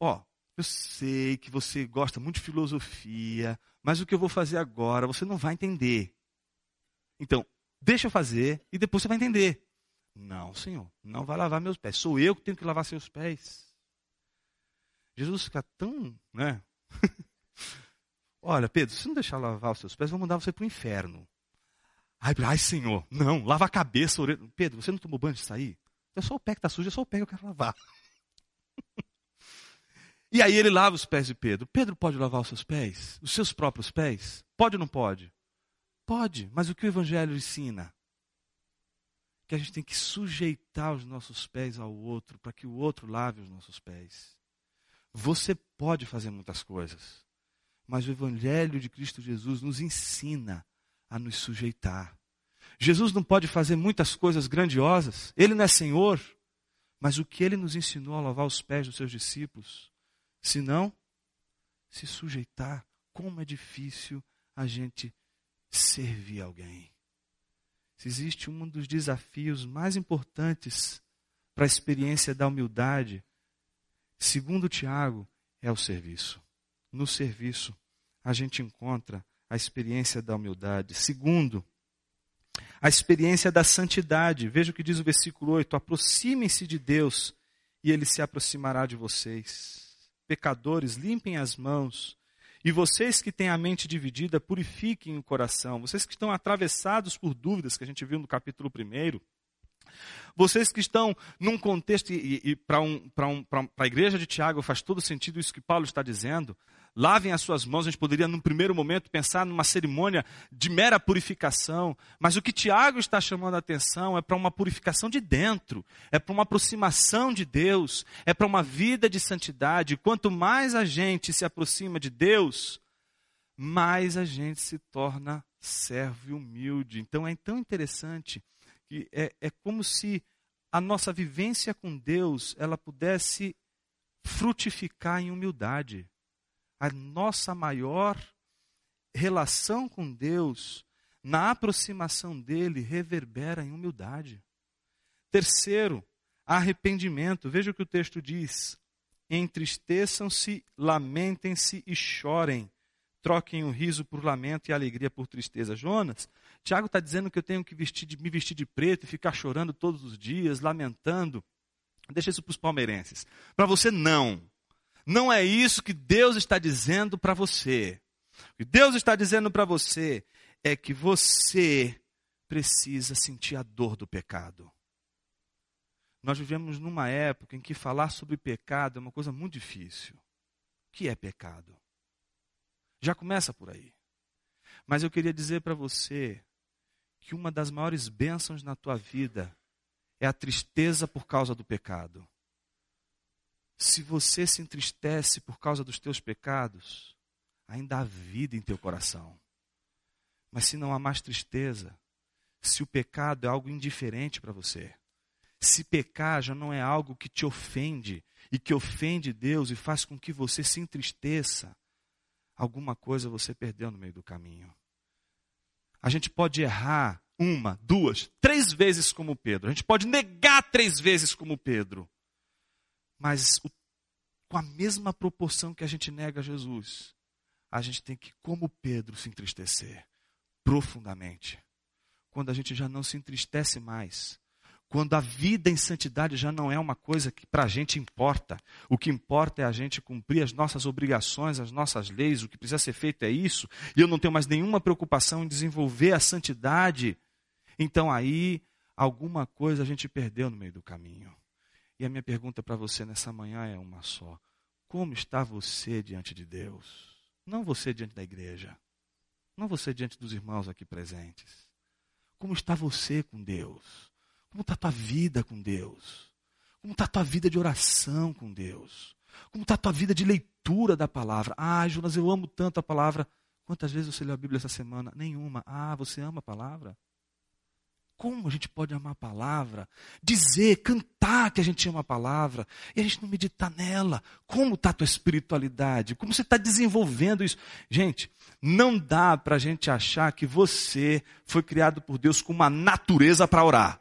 ó, eu sei que você gosta muito de filosofia, mas o que eu vou fazer agora você não vai entender. Então, deixa eu fazer e depois você vai entender. Não, Senhor, não vai lavar meus pés. Sou eu que tenho que lavar seus pés. Jesus fica tão, né? Olha, Pedro, se não deixar lavar os seus pés, vou mandar você para o inferno. Ai, ai, Senhor, não, lava a cabeça, orelha. Pedro, você não tomou banho de sair? É só o pé que está sujo, é só o pé que eu quero lavar. e aí ele lava os pés de Pedro. Pedro pode lavar os seus pés? Os seus próprios pés? Pode ou não pode? Pode, mas o que o Evangelho ensina? Que a gente tem que sujeitar os nossos pés ao outro, para que o outro lave os nossos pés. Você pode fazer muitas coisas, mas o Evangelho de Cristo Jesus nos ensina a nos sujeitar. Jesus não pode fazer muitas coisas grandiosas, ele não é Senhor, mas o que ele nos ensinou a lavar os pés dos seus discípulos, se não se sujeitar, como é difícil a gente servir alguém. Se existe um dos desafios mais importantes para a experiência da humildade, segundo Tiago, é o serviço. No serviço, a gente encontra a experiência da humildade. Segundo, a experiência da santidade. Veja o que diz o versículo 8: aproximem-se de Deus e ele se aproximará de vocês. Pecadores, limpem as mãos. E vocês que têm a mente dividida, purifiquem o coração. Vocês que estão atravessados por dúvidas, que a gente viu no capítulo 1. Vocês que estão num contexto, e, e para um, um, a igreja de Tiago faz todo sentido isso que Paulo está dizendo, lavem as suas mãos. A gente poderia, num primeiro momento, pensar numa cerimônia de mera purificação. Mas o que Tiago está chamando a atenção é para uma purificação de dentro, é para uma aproximação de Deus, é para uma vida de santidade. Quanto mais a gente se aproxima de Deus, mais a gente se torna servo e humilde. Então é tão interessante que é, é como se a nossa vivência com Deus ela pudesse frutificar em humildade a nossa maior relação com Deus, na aproximação dele, reverbera em humildade. Terceiro, arrependimento. Veja o que o texto diz: entristeçam-se, lamentem-se e chorem. Troquem o riso por lamento e a alegria por tristeza. Jonas, Tiago está dizendo que eu tenho que vestir de, me vestir de preto e ficar chorando todos os dias, lamentando. Deixa isso para os palmeirenses. Para você, não. Não é isso que Deus está dizendo para você. O que Deus está dizendo para você é que você precisa sentir a dor do pecado. Nós vivemos numa época em que falar sobre pecado é uma coisa muito difícil. O que é pecado? Já começa por aí. Mas eu queria dizer para você que uma das maiores bênçãos na tua vida é a tristeza por causa do pecado. Se você se entristece por causa dos teus pecados, ainda há vida em teu coração. Mas se não há mais tristeza, se o pecado é algo indiferente para você, se pecar já não é algo que te ofende e que ofende Deus e faz com que você se entristeça, alguma coisa você perdeu no meio do caminho. A gente pode errar uma, duas, três vezes como Pedro. A gente pode negar três vezes como Pedro. Mas o, com a mesma proporção que a gente nega Jesus, a gente tem que, como Pedro, se entristecer profundamente. Quando a gente já não se entristece mais, quando a vida em santidade já não é uma coisa que para a gente importa. O que importa é a gente cumprir as nossas obrigações, as nossas leis, o que precisa ser feito é isso, e eu não tenho mais nenhuma preocupação em desenvolver a santidade. Então aí, alguma coisa a gente perdeu no meio do caminho. E a minha pergunta para você nessa manhã é uma só: Como está você diante de Deus? Não você diante da igreja, não você diante dos irmãos aqui presentes. Como está você com Deus? Como está a tua vida com Deus? Como está a tua vida de oração com Deus? Como está a tua vida de leitura da palavra? Ah, Jonas, eu amo tanto a palavra. Quantas vezes você leu a Bíblia essa semana? Nenhuma. Ah, você ama a palavra? Como a gente pode amar a palavra, dizer, cantar que a gente ama a palavra, e a gente não meditar nela? Como está a tua espiritualidade? Como você está desenvolvendo isso? Gente, não dá para a gente achar que você foi criado por Deus com uma natureza para orar.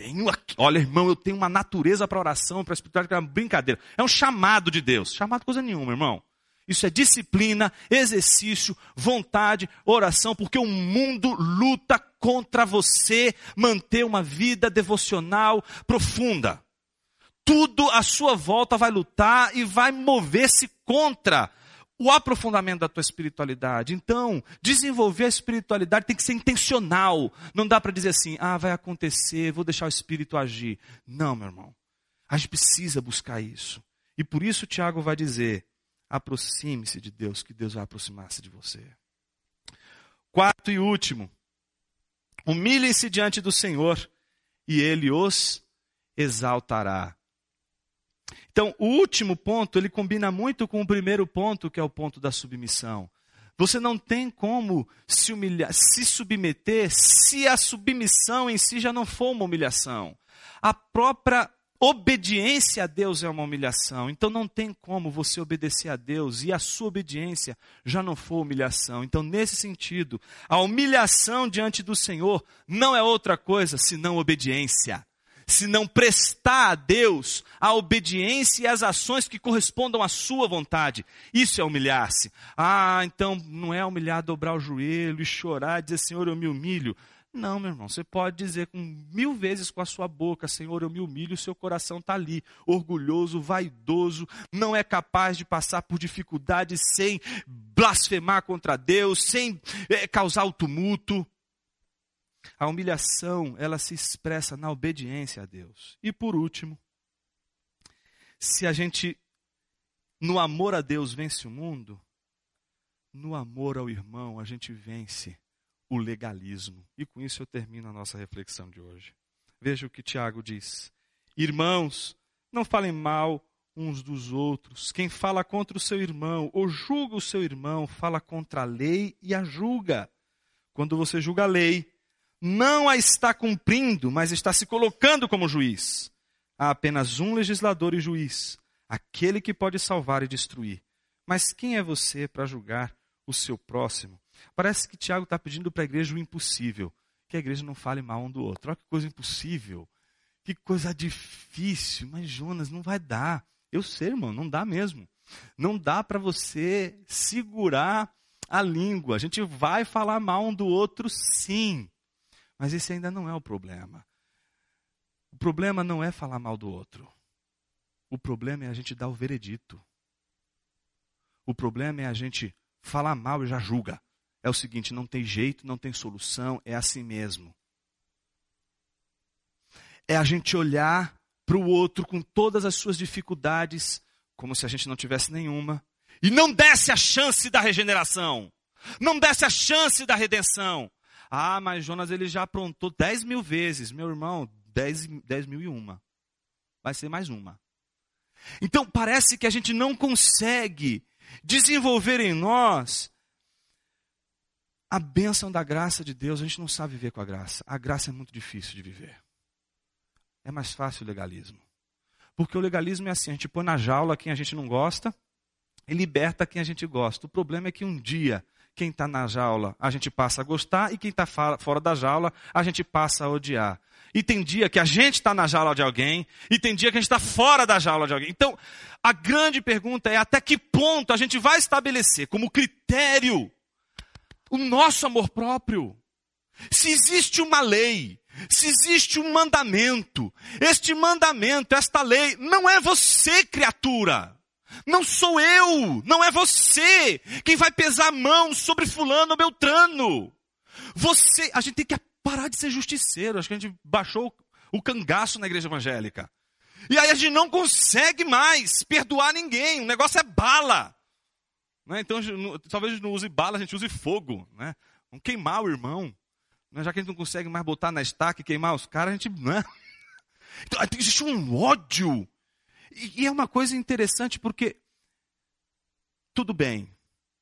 Tenho aqui, olha, irmão, eu tenho uma natureza para oração, para espiritualidade, que é uma brincadeira. É um chamado de Deus. Chamado coisa nenhuma, irmão. Isso é disciplina, exercício, vontade, oração, porque o mundo luta contra você manter uma vida devocional profunda. Tudo à sua volta vai lutar e vai mover-se contra o aprofundamento da tua espiritualidade. Então, desenvolver a espiritualidade tem que ser intencional. Não dá para dizer assim, ah, vai acontecer, vou deixar o espírito agir. Não, meu irmão. A gente precisa buscar isso. E por isso Tiago vai dizer: aproxime-se de Deus, que Deus vai aproximar-se de você. Quarto e último, humilhem-se diante do Senhor e ele os exaltará. Então, o último ponto, ele combina muito com o primeiro ponto, que é o ponto da submissão. Você não tem como se humilhar, se submeter, se a submissão em si já não for uma humilhação. A própria obediência a Deus é uma humilhação. Então não tem como você obedecer a Deus e a sua obediência já não for humilhação. Então, nesse sentido, a humilhação diante do Senhor não é outra coisa senão obediência se não prestar a Deus a obediência e as ações que correspondam à sua vontade. Isso é humilhar-se. Ah, então não é humilhar dobrar o joelho e chorar e dizer, Senhor, eu me humilho. Não, meu irmão, você pode dizer com mil vezes com a sua boca, Senhor, eu me humilho, o seu coração está ali, orgulhoso, vaidoso, não é capaz de passar por dificuldades sem blasfemar contra Deus, sem é, causar o tumulto. A humilhação, ela se expressa na obediência a Deus. E por último, se a gente, no amor a Deus, vence o mundo, no amor ao irmão, a gente vence o legalismo. E com isso eu termino a nossa reflexão de hoje. Veja o que Tiago diz: Irmãos, não falem mal uns dos outros. Quem fala contra o seu irmão ou julga o seu irmão, fala contra a lei e a julga. Quando você julga a lei, não a está cumprindo, mas está se colocando como juiz. Há apenas um legislador e juiz, aquele que pode salvar e destruir. Mas quem é você para julgar o seu próximo? Parece que Tiago está pedindo para a igreja o impossível, que a igreja não fale mal um do outro. Olha que coisa impossível, que coisa difícil, mas Jonas, não vai dar. Eu sei, irmão, não dá mesmo. Não dá para você segurar a língua. A gente vai falar mal um do outro, sim. Mas esse ainda não é o problema. O problema não é falar mal do outro. O problema é a gente dar o veredito. O problema é a gente falar mal e já julga. É o seguinte: não tem jeito, não tem solução, é assim mesmo. É a gente olhar para o outro com todas as suas dificuldades, como se a gente não tivesse nenhuma, e não desse a chance da regeneração, não desse a chance da redenção. Ah, mas Jonas ele já aprontou 10 mil vezes. Meu irmão, 10, 10 mil e uma. Vai ser mais uma. Então parece que a gente não consegue desenvolver em nós a bênção da graça de Deus. A gente não sabe viver com a graça. A graça é muito difícil de viver. É mais fácil o legalismo. Porque o legalismo é assim: a gente põe na jaula quem a gente não gosta e liberta quem a gente gosta. O problema é que um dia quem está na jaula a gente passa a gostar e quem está fora da jaula a gente passa a odiar. E tem dia que a gente está na jaula de alguém e tem dia que a gente está fora da jaula de alguém. Então, a grande pergunta é até que ponto a gente vai estabelecer como critério o nosso amor próprio. Se existe uma lei, se existe um mandamento, este mandamento, esta lei, não é você, criatura. Não sou eu, não é você quem vai pesar a mão sobre fulano ou beltrano. Você, a gente tem que parar de ser justiceiro. Acho que a gente baixou o cangaço na igreja evangélica. E aí a gente não consegue mais perdoar ninguém. O negócio é bala. Né? Então, talvez a gente não use bala, a gente use fogo. Né? Vamos queimar o irmão. Né? Já que a gente não consegue mais botar na estaca e queimar os caras, a gente. Né? Então, existe um ódio e, e é uma coisa interessante porque, tudo bem,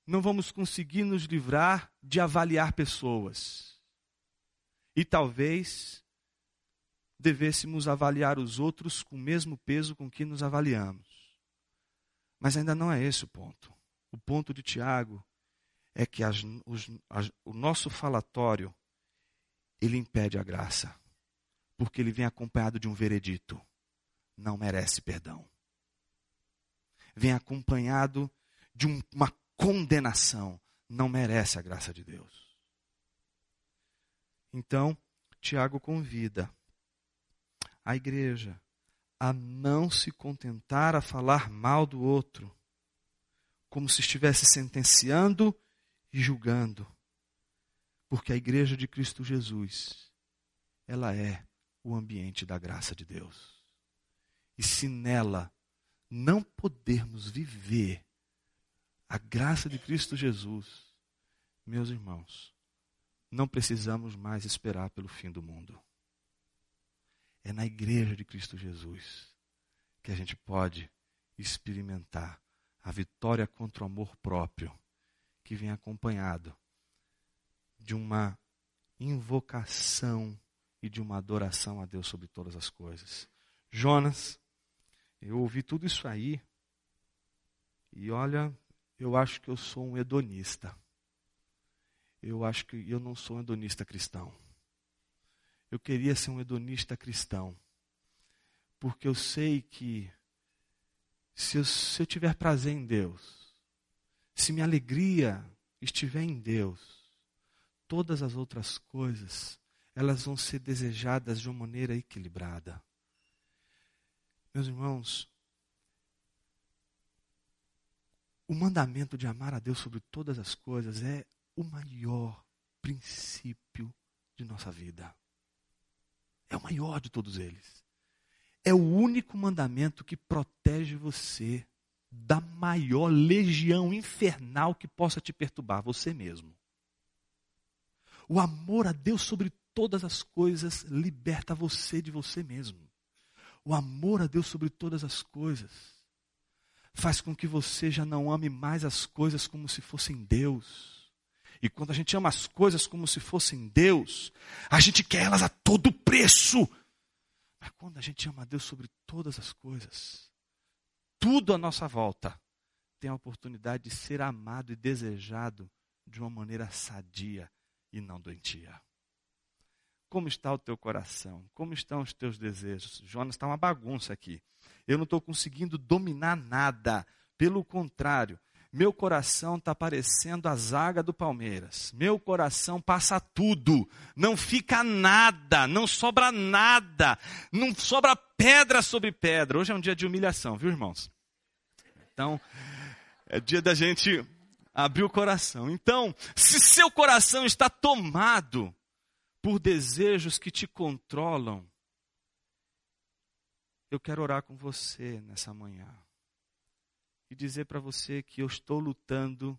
não vamos conseguir nos livrar de avaliar pessoas. E talvez devêssemos avaliar os outros com o mesmo peso com que nos avaliamos. Mas ainda não é esse o ponto. O ponto de Tiago é que as, os, as, o nosso falatório ele impede a graça, porque ele vem acompanhado de um veredito não merece perdão. Vem acompanhado de um, uma condenação, não merece a graça de Deus. Então, Tiago convida a igreja a não se contentar a falar mal do outro, como se estivesse sentenciando e julgando. Porque a igreja de Cristo Jesus, ela é o ambiente da graça de Deus. E se nela não podermos viver a graça de Cristo Jesus, meus irmãos, não precisamos mais esperar pelo fim do mundo. É na igreja de Cristo Jesus que a gente pode experimentar a vitória contra o amor próprio, que vem acompanhado de uma invocação e de uma adoração a Deus sobre todas as coisas. Jonas, eu ouvi tudo isso aí, e olha, eu acho que eu sou um hedonista. Eu acho que eu não sou um hedonista cristão. Eu queria ser um hedonista cristão. Porque eu sei que se eu, se eu tiver prazer em Deus, se minha alegria estiver em Deus, todas as outras coisas, elas vão ser desejadas de uma maneira equilibrada. Meus irmãos, o mandamento de amar a Deus sobre todas as coisas é o maior princípio de nossa vida. É o maior de todos eles. É o único mandamento que protege você da maior legião infernal que possa te perturbar, você mesmo. O amor a Deus sobre todas as coisas liberta você de você mesmo. O amor a Deus sobre todas as coisas faz com que você já não ame mais as coisas como se fossem Deus. E quando a gente ama as coisas como se fossem Deus, a gente quer elas a todo preço. Mas quando a gente ama a Deus sobre todas as coisas, tudo à nossa volta tem a oportunidade de ser amado e desejado de uma maneira sadia e não doentia. Como está o teu coração? Como estão os teus desejos? Jonas está uma bagunça aqui. Eu não estou conseguindo dominar nada. Pelo contrário, meu coração está parecendo a zaga do Palmeiras. Meu coração passa tudo. Não fica nada. Não sobra nada. Não sobra pedra sobre pedra. Hoje é um dia de humilhação, viu, irmãos? Então, é dia da gente abrir o coração. Então, se seu coração está tomado por desejos que te controlam, eu quero orar com você nessa manhã e dizer para você que eu estou lutando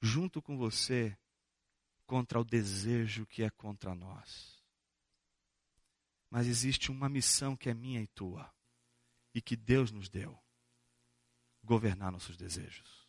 junto com você contra o desejo que é contra nós. Mas existe uma missão que é minha e tua e que Deus nos deu: governar nossos desejos.